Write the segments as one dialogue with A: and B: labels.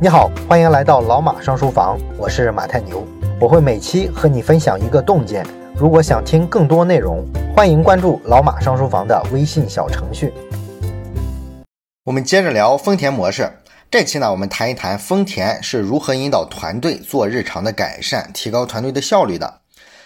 A: 你好，欢迎来到老马上书房，我是马太牛，我会每期和你分享一个洞见。如果想听更多内容，欢迎关注老马上书房的微信小程序。
B: 我们接着聊丰田模式。这期呢，我们谈一谈丰田是如何引导团队做日常的改善，提高团队的效率的。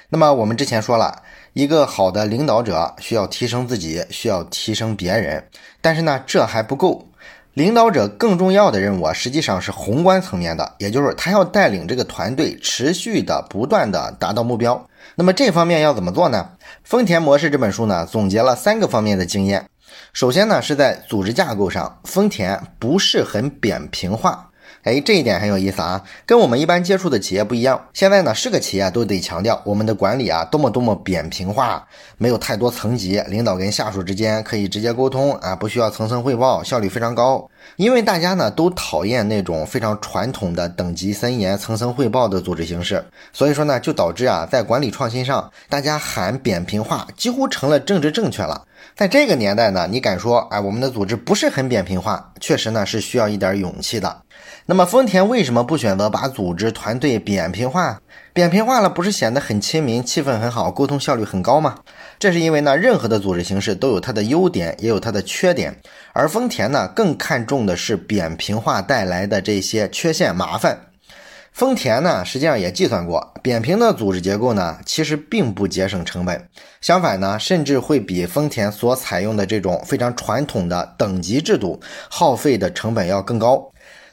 B: 那么我们之前说了，一个好的领导者需要提升自己，需要提升别人，但是呢，这还不够。领导者更重要的任务啊，实际上是宏观层面的，也就是他要带领这个团队持续的、不断的达到目标。那么这方面要怎么做呢？丰田模式这本书呢，总结了三个方面的经验。首先呢，是在组织架构上，丰田不是很扁平化。哎，这一点很有意思啊，跟我们一般接触的企业不一样。现在呢，是个企业都得强调我们的管理啊，多么多么扁平化，没有太多层级，领导跟下属之间可以直接沟通啊，不需要层层汇报，效率非常高。因为大家呢都讨厌那种非常传统的等级森严、层层汇报的组织形式，所以说呢，就导致啊，在管理创新上，大家喊扁平化，几乎成了政治正确了。在这个年代呢，你敢说，哎，我们的组织不是很扁平化，确实呢是需要一点勇气的。那么丰田为什么不选择把组织团队扁平化？扁平化了不是显得很亲民、气氛很好、沟通效率很高吗？这是因为呢，任何的组织形式都有它的优点，也有它的缺点。而丰田呢，更看重的是扁平化带来的这些缺陷、麻烦。丰田呢，实际上也计算过，扁平的组织结构呢，其实并不节省成本，相反呢，甚至会比丰田所采用的这种非常传统的等级制度耗费的成本要更高。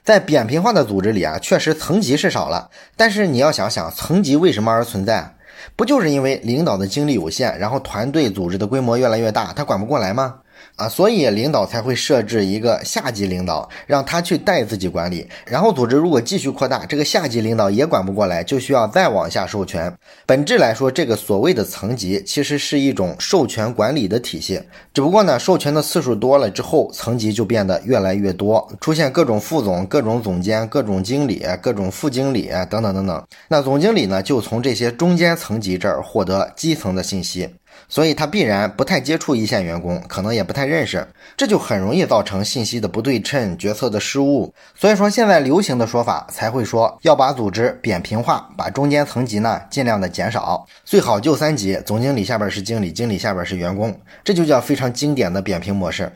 B: 在扁平化的组织里啊，确实层级是少了，但是你要想想，层级为什么而存在？不就是因为领导的精力有限，然后团队组织的规模越来越大，他管不过来吗？啊，所以领导才会设置一个下级领导，让他去带自己管理。然后组织如果继续扩大，这个下级领导也管不过来，就需要再往下授权。本质来说，这个所谓的层级其实是一种授权管理的体系。只不过呢，授权的次数多了之后，层级就变得越来越多，出现各种副总、各种总监、各种经理、各种副经理等等等等。那总经理呢，就从这些中间层级这儿获得基层的信息。所以他必然不太接触一线员工，可能也不太认识，这就很容易造成信息的不对称、决策的失误。所以说现在流行的说法才会说要把组织扁平化，把中间层级呢尽量的减少，最好就三级，总经理下边是经理，经理下边是员工，这就叫非常经典的扁平模式。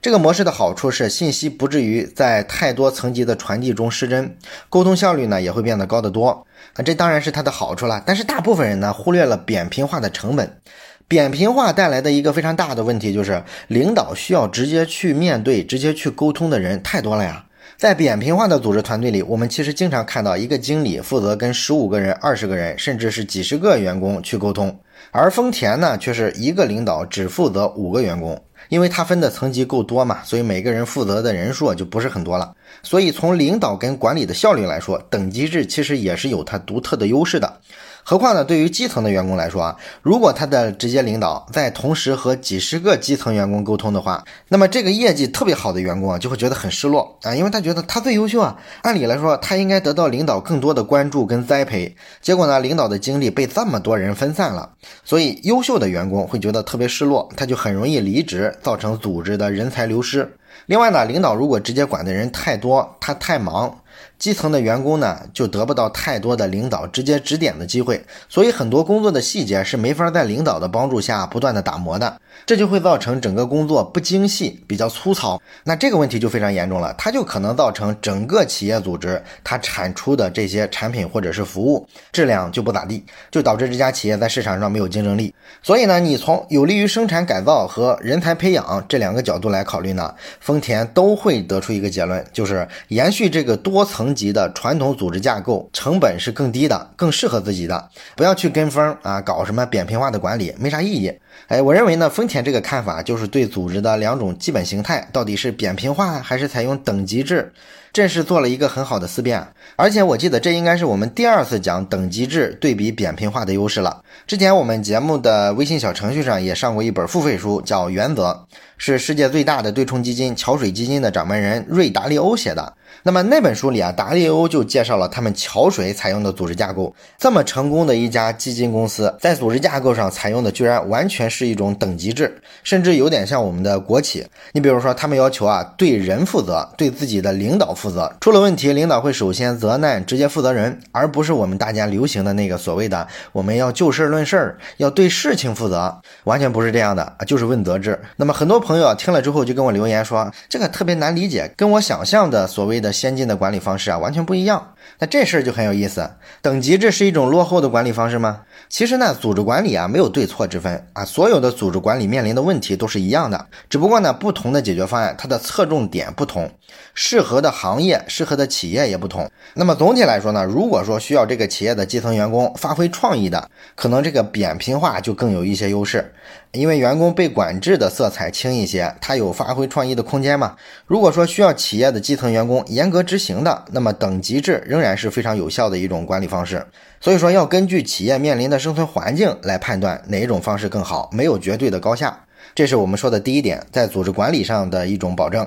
B: 这个模式的好处是信息不至于在太多层级的传递中失真，沟通效率呢也会变得高得多。啊，这当然是它的好处了。但是大部分人呢忽略了扁平化的成本。扁平化带来的一个非常大的问题就是，领导需要直接去面对、直接去沟通的人太多了呀。在扁平化的组织团队里，我们其实经常看到一个经理负责跟十五个人、二十个人，甚至是几十个员工去沟通，而丰田呢，却是一个领导只负责五个员工，因为他分的层级够多嘛，所以每个人负责的人数就不是很多了。所以从领导跟管理的效率来说，等级制其实也是有它独特的优势的。何况呢？对于基层的员工来说啊，如果他的直接领导在同时和几十个基层员工沟通的话，那么这个业绩特别好的员工啊，就会觉得很失落啊，因为他觉得他最优秀啊，按理来说他应该得到领导更多的关注跟栽培，结果呢，领导的精力被这么多人分散了，所以优秀的员工会觉得特别失落，他就很容易离职，造成组织的人才流失。另外呢，领导如果直接管的人太多，他太忙。基层的员工呢，就得不到太多的领导直接指点的机会，所以很多工作的细节是没法在领导的帮助下不断的打磨的，这就会造成整个工作不精细，比较粗糙。那这个问题就非常严重了，它就可能造成整个企业组织它产出的这些产品或者是服务质量就不咋地，就导致这家企业在市场上没有竞争力。所以呢，你从有利于生产改造和人才培养这两个角度来考虑呢，丰田都会得出一个结论，就是延续这个多层。层级的传统组织架构成本是更低的，更适合自己的，不要去跟风啊，搞什么扁平化的管理，没啥意义。哎，我认为呢，丰田这个看法就是对组织的两种基本形态，到底是扁平化还是采用等级制，这是做了一个很好的思辨。而且我记得这应该是我们第二次讲等级制对比扁平化的优势了。之前我们节目的微信小程序上也上过一本付费书，叫《原则》，是世界最大的对冲基金桥水基金的掌门人瑞达利欧写的。那么那本书里啊，达利欧就介绍了他们桥水采用的组织架构。这么成功的一家基金公司，在组织架构上采用的居然完全是一种等级制，甚至有点像我们的国企。你比如说，他们要求啊，对人负责，对自己的领导负责，出了问题，领导会首先责难直接负责人，而不是我们大家流行的那个所谓的我们要就事论事儿，要对事情负责，完全不是这样的啊，就是问责制。那么很多朋友啊听了之后就跟我留言说，这个特别难理解，跟我想象的所谓的先进的管理方式啊完全不一样。那这事儿就很有意思，等级制是一种落后的管理方式吗？其实呢，组织管理啊没有对错之分啊，所有的组织管理面临的问题都是一样的，只不过呢，不同的解决方案它的侧重点不同，适合的行业、适合的企业也不同。那么总体来说呢，如果说需要这个企业的基层员工发挥创意的，可能这个扁平化就更有一些优势。因为员工被管制的色彩轻一些，他有发挥创意的空间嘛。如果说需要企业的基层员工严格执行的，那么等级制仍然是非常有效的一种管理方式。所以说要根据企业面临的生存环境来判断哪一种方式更好，没有绝对的高下。这是我们说的第一点，在组织管理上的一种保证。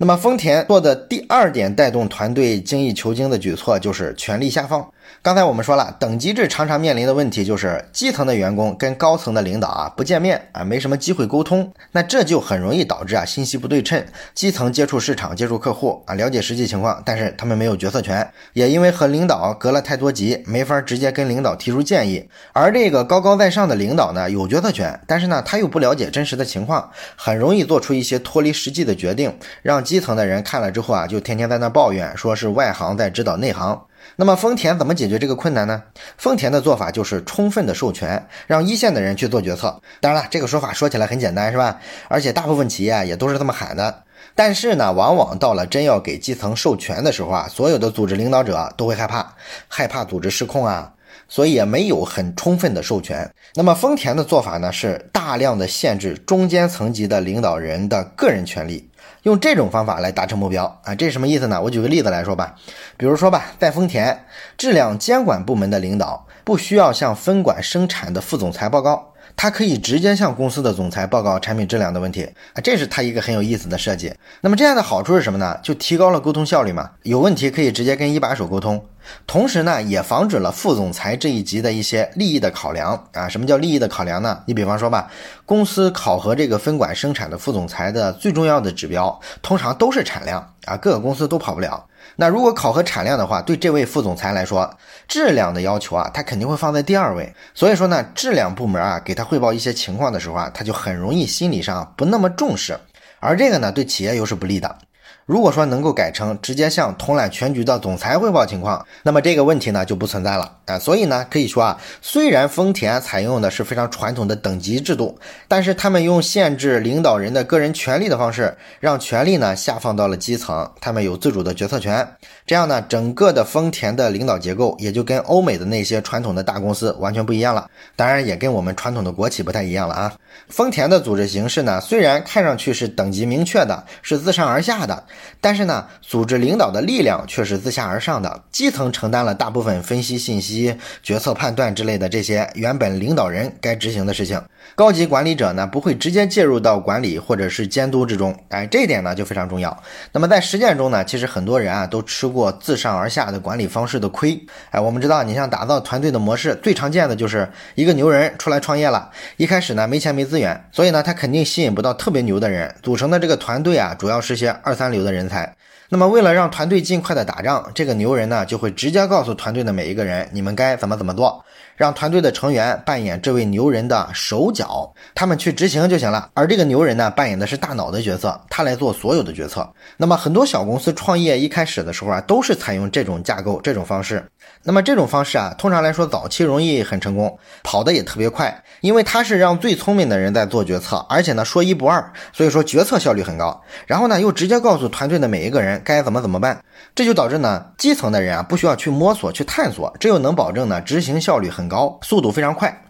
B: 那么丰田做的第二点带动团队精益求精的举措就是权力下放。刚才我们说了，等级制常常面临的问题就是基层的员工跟高层的领导啊不见面啊，没什么机会沟通，那这就很容易导致啊信息不对称。基层接触市场、接触客户啊，了解实际情况，但是他们没有决策权，也因为和领导隔了太多级，没法直接跟领导提出建议。而这个高高在上的领导呢，有决策权，但是呢他又不了解真实的情况，很容易做出一些脱离实际的决定，让基层的人看了之后啊，就天天在那抱怨，说是外行在指导内行。那么丰田怎么解决这个困难呢？丰田的做法就是充分的授权，让一线的人去做决策。当然了，这个说法说起来很简单，是吧？而且大部分企业也都是这么喊的。但是呢，往往到了真要给基层授权的时候啊，所有的组织领导者都会害怕，害怕组织失控啊，所以也没有很充分的授权。那么丰田的做法呢，是大量的限制中间层级的领导人的个人权利。用这种方法来达成目标啊，这是什么意思呢？我举个例子来说吧，比如说吧，在丰田质量监管部门的领导不需要向分管生产的副总裁报告。他可以直接向公司的总裁报告产品质量的问题啊，这是他一个很有意思的设计。那么这样的好处是什么呢？就提高了沟通效率嘛，有问题可以直接跟一把手沟通，同时呢也防止了副总裁这一级的一些利益的考量啊。什么叫利益的考量呢？你比方说吧，公司考核这个分管生产的副总裁的最重要的指标，通常都是产量啊，各个公司都跑不了。那如果考核产量的话，对这位副总裁来说，质量的要求啊，他肯定会放在第二位。所以说呢，质量部门啊给他汇报一些情况的时候啊，他就很容易心理上不那么重视，而这个呢，对企业又是不利的。如果说能够改成直接向统揽全局的总裁汇报情况，那么这个问题呢就不存在了啊。所以呢，可以说啊，虽然丰田采用的是非常传统的等级制度，但是他们用限制领导人的个人权利的方式，让权力呢下放到了基层，他们有自主的决策权。这样呢，整个的丰田的领导结构也就跟欧美的那些传统的大公司完全不一样了。当然，也跟我们传统的国企不太一样了啊。丰田的组织形式呢，虽然看上去是等级明确的，是自上而下的。但是呢，组织领导的力量却是自下而上的，基层承担了大部分分析信息、决策判断之类的这些原本领导人该执行的事情，高级管理者呢不会直接介入到管理或者是监督之中，哎，这一点呢就非常重要。那么在实践中呢，其实很多人啊都吃过自上而下的管理方式的亏，哎，我们知道，你像打造团队的模式，最常见的就是一个牛人出来创业了，一开始呢没钱没资源，所以呢他肯定吸引不到特别牛的人，组成的这个团队啊主要是些二三流的。的人才，那么为了让团队尽快的打仗，这个牛人呢就会直接告诉团队的每一个人，你们该怎么怎么做。让团队的成员扮演这位牛人的手脚，他们去执行就行了。而这个牛人呢，扮演的是大脑的角色，他来做所有的决策。那么很多小公司创业一开始的时候啊，都是采用这种架构、这种方式。那么这种方式啊，通常来说早期容易很成功，跑得也特别快，因为他是让最聪明的人在做决策，而且呢说一不二，所以说决策效率很高。然后呢，又直接告诉团队的每一个人该怎么怎么办，这就导致呢基层的人啊不需要去摸索、去探索，这又能保证呢执行效率很。高速度非常快，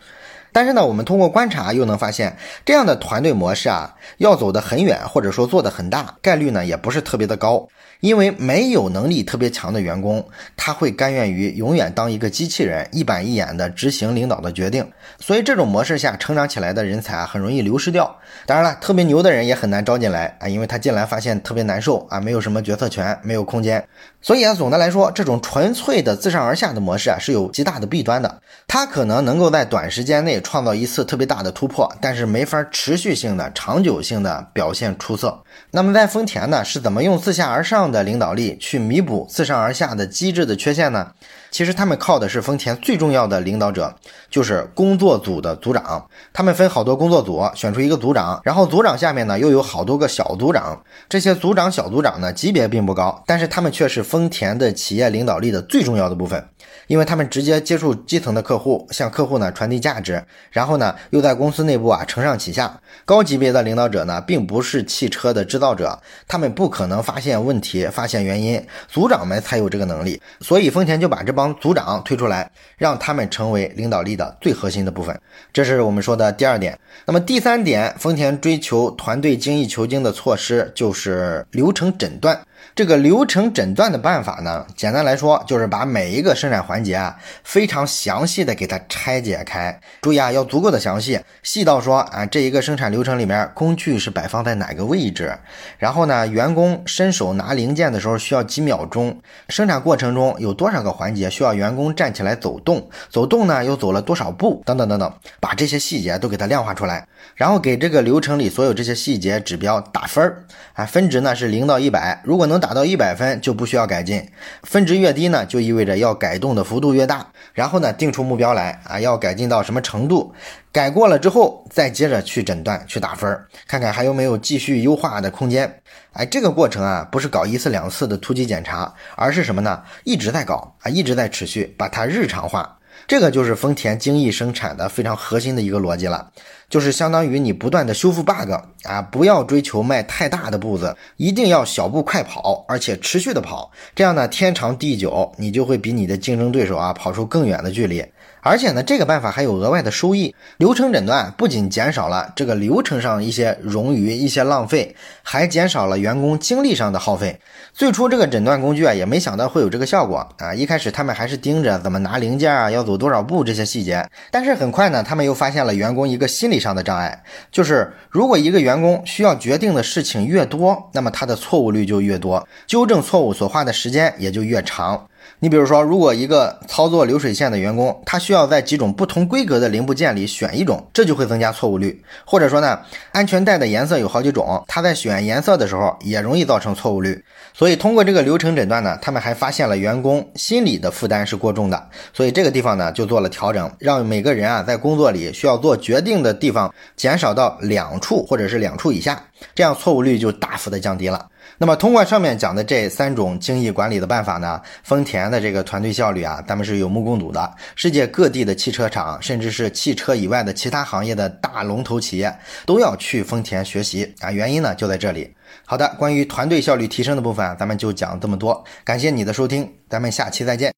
B: 但是呢，我们通过观察又能发现，这样的团队模式啊，要走得很远，或者说做得很大，概率呢也不是特别的高。因为没有能力特别强的员工，他会甘愿于永远当一个机器人，一板一眼的执行领导的决定。所以这种模式下成长起来的人才啊，很容易流失掉。当然了，特别牛的人也很难招进来啊，因为他进来发现特别难受啊，没有什么决策权，没有空间。所以啊，总的来说，这种纯粹的自上而下的模式啊，是有极大的弊端的。它可能能够在短时间内创造一次特别大的突破，但是没法持续性的、长久性的表现出色。那么在丰田呢，是怎么用自下而上的领导力去弥补自上而下的机制的缺陷呢？其实他们靠的是丰田最重要的领导者，就是工作组的组长。他们分好多工作组，选出一个组长，然后组长下面呢又有好多个小组长。这些组长、小组长呢级别并不高，但是他们却是丰田的企业领导力的最重要的部分。因为他们直接接触基层的客户，向客户呢传递价值，然后呢又在公司内部啊承上启下。高级别的领导者呢，并不是汽车的制造者，他们不可能发现问题、发现原因，组长们才有这个能力。所以丰田就把这帮组长推出来，让他们成为领导力的最核心的部分。这是我们说的第二点。那么第三点，丰田追求团队精益求精的措施就是流程诊断。这个流程诊断的办法呢，简单来说就是把每一个生产环节啊，非常详细的给它拆解开。注意啊，要足够的详细，细到说啊，这一个生产流程里面工具是摆放在哪个位置，然后呢，员工伸手拿零件的时候需要几秒钟，生产过程中有多少个环节需要员工站起来走动，走动呢又走了多少步，等等等等，把这些细节都给它量化出来，然后给这个流程里所有这些细节指标打分儿。啊，分值呢是零到一百，如果能打到一百分就不需要改进，分值越低呢，就意味着要改动的幅度越大。然后呢，定出目标来啊，要改进到什么程度？改过了之后，再接着去诊断、去打分，看看还有没有继续优化的空间。哎，这个过程啊，不是搞一次两次的突击检查，而是什么呢？一直在搞啊，一直在持续，把它日常化。这个就是丰田精益生产的非常核心的一个逻辑了，就是相当于你不断的修复 bug 啊，不要追求迈太大的步子，一定要小步快跑，而且持续的跑，这样呢，天长地久，你就会比你的竞争对手啊跑出更远的距离。而且呢，这个办法还有额外的收益。流程诊断不仅减少了这个流程上一些冗余、一些浪费，还减少了员工精力上的耗费。最初这个诊断工具啊，也没想到会有这个效果啊。一开始他们还是盯着怎么拿零件啊，要走多少步这些细节。但是很快呢，他们又发现了员工一个心理上的障碍，就是如果一个员工需要决定的事情越多，那么他的错误率就越多，纠正错误所花的时间也就越长。你比如说，如果一个操作流水线的员工，他需要在几种不同规格的零部件里选一种，这就会增加错误率。或者说呢，安全带的颜色有好几种，他在选颜色的时候也容易造成错误率。所以通过这个流程诊断呢，他们还发现了员工心理的负担是过重的，所以这个地方呢就做了调整，让每个人啊在工作里需要做决定的地方减少到两处或者是两处以下，这样错误率就大幅的降低了。那么通过上面讲的这三种精益管理的办法呢，丰田的这个团队效率啊，咱们是有目共睹的。世界各地的汽车厂，甚至是汽车以外的其他行业的大龙头企业，都要去丰田学习啊。原因呢就在这里。好的，关于团队效率提升的部分，咱们就讲这么多。感谢你的收听，咱们下期再见。